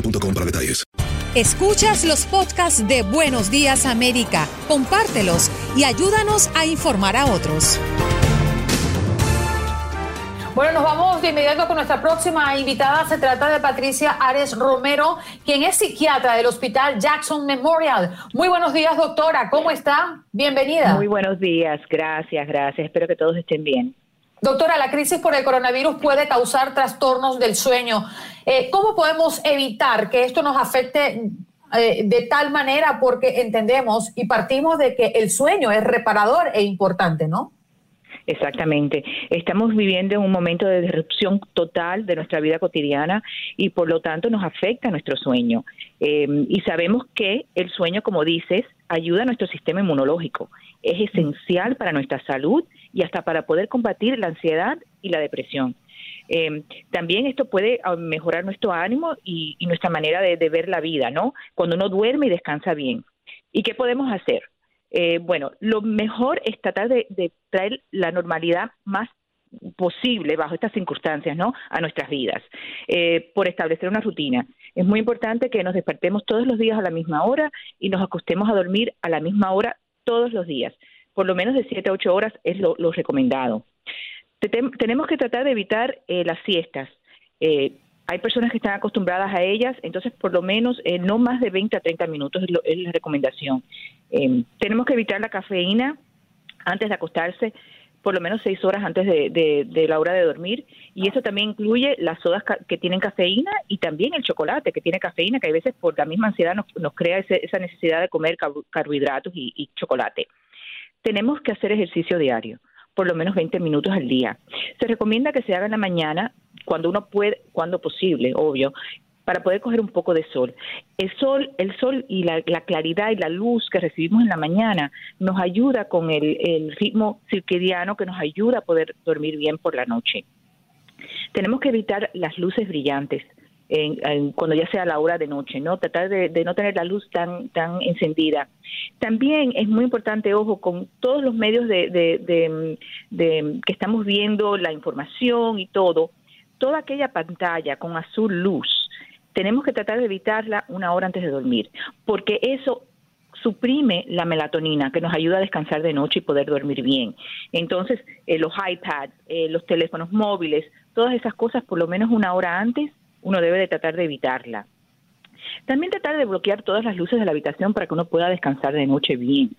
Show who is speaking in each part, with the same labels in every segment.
Speaker 1: boostmobile.com para detalles.
Speaker 2: Escuchas los podcasts de Buenos Días América, compártelos y ayúdanos a informar a otros.
Speaker 3: Bueno, nos vamos de inmediato con nuestra próxima invitada. Se trata de Patricia Ares Romero, quien es psiquiatra del Hospital Jackson Memorial. Muy buenos días, doctora. ¿Cómo está? Bienvenida.
Speaker 4: Muy buenos días. Gracias, gracias. Espero que todos estén bien.
Speaker 3: Doctora, la crisis por el coronavirus puede causar trastornos del sueño. Eh, ¿Cómo podemos evitar que esto nos afecte eh, de tal manera? Porque entendemos y partimos de que el sueño es reparador e importante, ¿no?
Speaker 4: Exactamente. Estamos viviendo un momento de disrupción total de nuestra vida cotidiana y por lo tanto nos afecta nuestro sueño. Eh, y sabemos que el sueño, como dices, ayuda a nuestro sistema inmunológico. Es esencial para nuestra salud y hasta para poder combatir la ansiedad y la depresión. Eh, también esto puede ah, mejorar nuestro ánimo y, nuestra manera de, ver la vida, ¿no? Cuando uno duerme y descansa bien. ¿Y qué podemos hacer? Eh, bueno, lo mejor es tratar de, de, traer la normalidad más posible bajo estas circunstancias, ¿no? A nuestras vidas, eh, por establecer una rutina. Es muy importante que nos despertemos todos los días a la misma hora y nos acostemos a dormir a la misma hora todos los días. Por lo menos de 7 a 8 horas es lo, recomendado. tenemos que tratar de evitar eh, las siestas. Eh, hay personas que están acostumbradas a ellas, entonces por lo menos eh, no más de 20 a 30 minutos es, lo, es la recomendación. Eh, tenemos que evitar la cafeína antes de acostarse, por lo menos seis horas antes de, de, de, la hora de dormir, y eso también incluye las sodas que tienen cafeína y también el chocolate que tiene cafeína, que a veces por la misma ansiedad nos, nos crea ese, esa necesidad de comer carbohidratos y chocolate. Tenemos que hacer ejercicio diario por lo menos 20 minutos al día. Se recomienda que se haga en la mañana cuando uno puede, cuando posible, obvio, para poder coger un poco de sol. El sol, el sol y la, la claridad y la luz que recibimos en la mañana nos ayuda con el, el ritmo circadiano que nos ayuda a poder dormir bien por la noche. Tenemos que evitar las luces brillantes. En, cuando ya sea la hora de noche, ¿no? Tratar de, de, no tener la luz tan, tan encendida. También es muy importante, ojo, con todos los medios de, de, de, que estamos viendo, la información y todo, toda aquella pantalla con azul luz, tenemos que tratar de evitarla una hora antes de dormir, porque eso suprime la melatonina que nos ayuda a descansar de noche y poder dormir bien. Entonces, eh, los iPads, eh, los teléfonos móviles, todas esas cosas por lo menos una hora antes uno debe de tratar de evitarla. También tratar de bloquear todas las luces de la habitación para que uno pueda descansar de noche bien.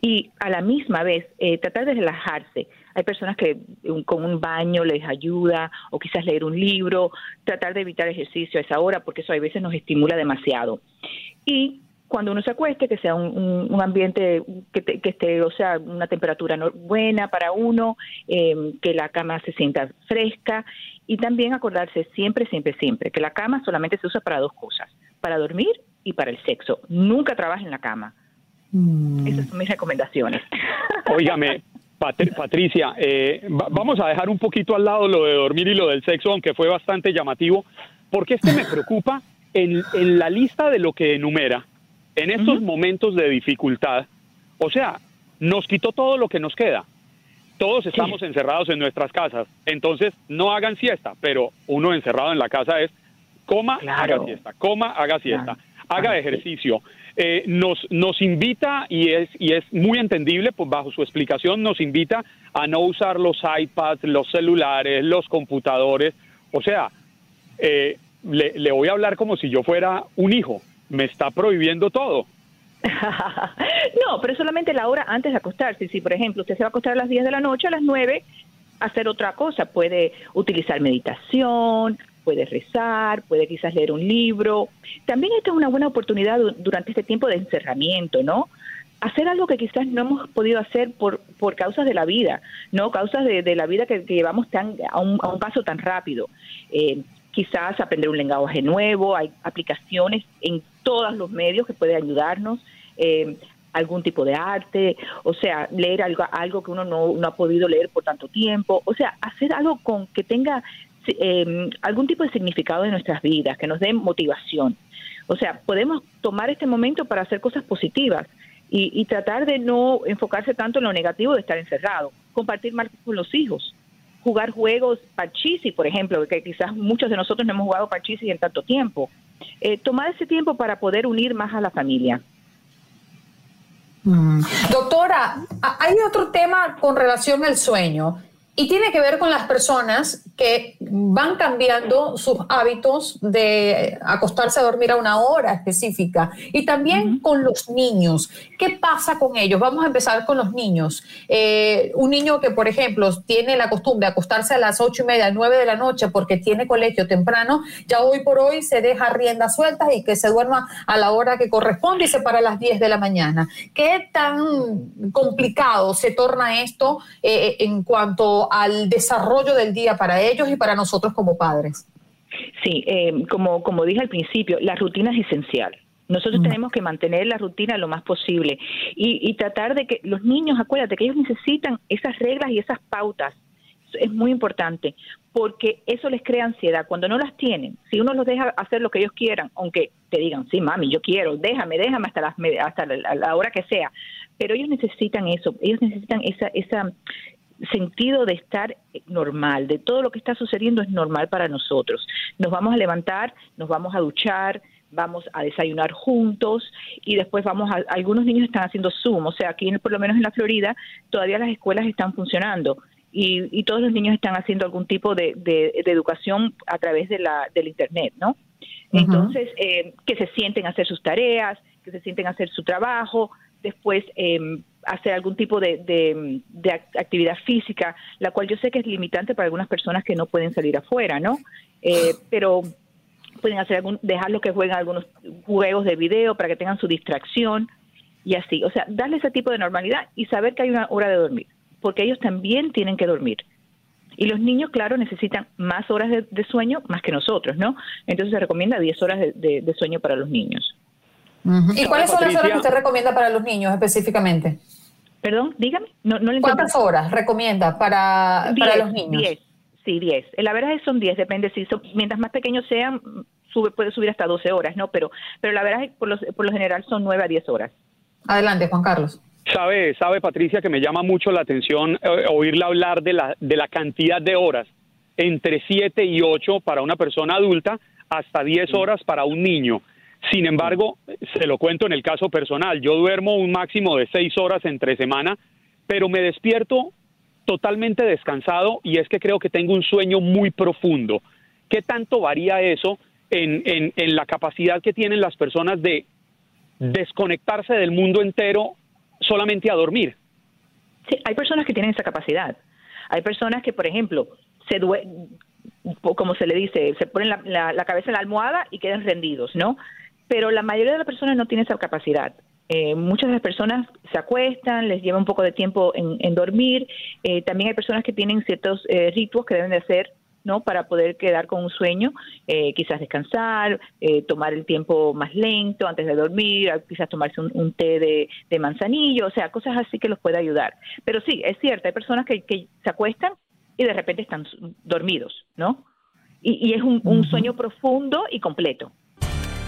Speaker 4: Y a la misma vez, eh, tratar de relajarse. Hay personas que un, con un baño les ayuda, o quizás leer un libro, tratar de evitar ejercicio a esa hora, porque eso a veces nos estimula demasiado. Y cuando uno se acueste, que sea un, ambiente que, que, esté, o sea, una temperatura buena para uno, em, que la cama se sienta fresca y también acordarse siempre, siempre, siempre que la cama solamente se usa para dos cosas, para dormir y para el sexo. Nunca trabaje en la cama. Mm. Esas son mis recomendaciones.
Speaker 5: Óigame, Patricia, eh, vamos a dejar un poquito al lado lo de dormir y lo del sexo, aunque fue bastante llamativo, porque este me preocupa en, la lista de lo que enumera, en estos momentos de dificultad, o sea, nos quitó todo lo que nos queda. Todos estamos encerrados en nuestras casas, entonces no hagan siesta, pero uno encerrado en la casa es coma, haga siesta, coma, haga siesta, haga ejercicio. Eh, nos, nos invita, y es, y es muy entendible, pues bajo su explicación, nos invita a no usar los iPads, los celulares, los computadores. O sea, eh, le, le voy a hablar como si yo fuera un hijo. Me está prohibiendo todo.
Speaker 4: no, pero solamente la hora antes de acostarse. Si, por ejemplo, usted se va a acostar a las 10 de la noche, a las 9, hacer otra cosa. Puede utilizar meditación, puede rezar, puede quizás leer un libro. También esta es una buena oportunidad durante este tiempo de encerramiento, ¿no? Hacer algo que quizás no hemos podido hacer por, por causas de la vida, ¿no? Causas de, la vida que, llevamos tan, a, un, a un paso tan rápido. Eh, quizás aprender un lenguaje nuevo, hay aplicaciones en todos los medios que pueden ayudarnos. Eh, algún tipo de arte, o sea, leer algo, algo que uno no, no, ha podido leer por tanto tiempo, o sea, hacer algo con que tenga eh, algún tipo de significado en nuestras vidas, que nos dé motivación. O sea, podemos tomar este momento para hacer cosas positivas y, tratar de no enfocarse tanto en lo negativo de estar encerrado, compartir más con los hijos, jugar juegos parchisi, por ejemplo, que quizás muchos de nosotros no hemos jugado parchisi en tanto tiempo. Eh, tomar ese tiempo para poder unir más a la familia.
Speaker 3: Mm. Doctora, hay otro tema con relación al sueño y tiene que ver con las personas que van cambiando sus hábitos de acostarse a dormir a una hora específica y también con los niños. ¿Qué pasa con ellos? Vamos a empezar con los niños. Eh, un niño que, por ejemplo, tiene la costumbre de acostarse a las ocho y media, nueve de la noche porque tiene colegio temprano, ya hoy por hoy se deja riendas sueltas y que se duerma a la hora que corresponde y se para a las diez de la mañana. ¿Qué tan complicado se torna esto eh, en cuanto al desarrollo del día para ellos y para nosotros como padres?
Speaker 4: Sí, eh, como, como dije al principio, la rutina es esencial. Nosotros mm. tenemos que mantener la rutina lo más posible y, tratar de que los niños, acuérdate que ellos necesitan esas reglas y esas pautas. Es muy importante porque eso les crea ansiedad. Cuando no las tienen, si uno los deja hacer lo que ellos quieran, aunque te digan, sí, mami, yo quiero, déjame, déjame hasta, las, hasta la, la hora que sea, pero ellos necesitan eso, ellos necesitan esa, esa, sentido de estar normal, de todo lo que está sucediendo es normal para nosotros. Nos vamos a levantar, nos vamos a duchar, vamos a desayunar juntos y después vamos a, algunos niños están haciendo Zoom, o sea, aquí por lo menos en la Florida todavía las escuelas están funcionando y, todos los niños están haciendo algún tipo de, educación a través de la, del Internet, ¿no? Entonces, eh, que se sienten a hacer sus tareas, que se sienten a hacer su trabajo, después eh, hacer algún tipo de, actividad física, la cual yo sé que es limitante para algunas personas que no pueden salir afuera, ¿no? Eh, pero pueden hacer algún, dejarlos que jueguen algunos juegos de video para que tengan su distracción y así. O sea, darle ese tipo de normalidad y saber que hay una hora de dormir, porque ellos también tienen que dormir. Y los niños, claro, necesitan más horas de, sueño más que nosotros, ¿no? Entonces se recomienda 10 horas de, sueño para los niños.
Speaker 3: ¿Y cuáles son las horas que usted recomienda para los niños específicamente?
Speaker 4: Perdón, dígame. No, no
Speaker 3: ¿Cuántas horas recomienda para, para los niños?
Speaker 4: Diez, sí, diez. La verdad es que son diez, depende si son, mientras más pequeños sean, sube, puede subir hasta doce horas, ¿no? Pero, pero la verdad es que por, los, por lo general son nueve a diez horas.
Speaker 3: Adelante, Juan Carlos.
Speaker 5: Sabe, sabe Patricia que me llama mucho la atención eh, oírle hablar de la, de la cantidad de horas, entre siete y ocho para una persona adulta, hasta diez horas para un niño. Sin embargo, se lo cuento en el caso personal, yo duermo un máximo de seis horas entre semana, pero me despierto totalmente descansado y es que creo que tengo un sueño muy profundo. ¿Qué tanto varía eso en, en, la capacidad que tienen las personas de desconectarse del mundo entero solamente a dormir?
Speaker 4: Sí, hay personas que tienen esa capacidad. Hay personas que, por ejemplo, se como se le dice, se ponen la, la cabeza en la almohada y quedan rendidos, ¿no? Pero la mayoría de las personas no tiene esa capacidad. Eh, muchas de las personas se acuestan, les lleva un poco de tiempo en, dormir. Eh, también hay personas que tienen ciertos eh, rituales que deben de hacer ¿no? Para poder quedar con un sueño, quizás descansar, tomar el tiempo más lento antes de dormir, quizás tomarse un, té de, manzanillo, o sea, cosas así que los puede ayudar. Pero sí, es cierto, hay personas que, se acuestan y de repente están dormidos, ¿no? Y, es un sueño profundo y completo.